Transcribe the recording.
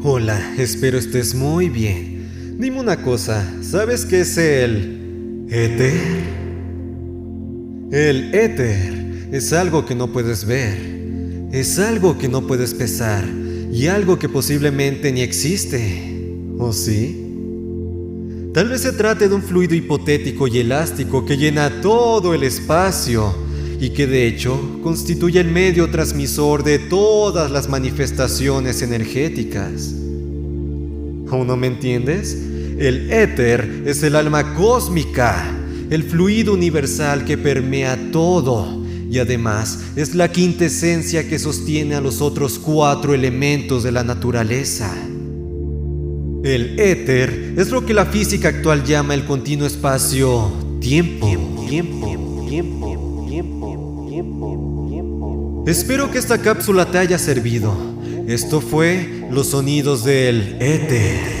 Hola, espero estés muy bien. Dime una cosa, ¿sabes qué es el éter? El éter es algo que no puedes ver, es algo que no puedes pesar y algo que posiblemente ni existe. ¿O sí? Tal vez se trate de un fluido hipotético y elástico que llena todo el espacio y que de hecho constituye el medio transmisor de todas las manifestaciones energéticas. ¿Aún no me entiendes? El éter es el alma cósmica, el fluido universal que permea todo y además es la quintesencia que sostiene a los otros cuatro elementos de la naturaleza. El éter es lo que la física actual llama el continuo espacio tiempo. tiempo, tiempo, tiempo Espero que esta cápsula te haya servido. Esto fue los sonidos del éter.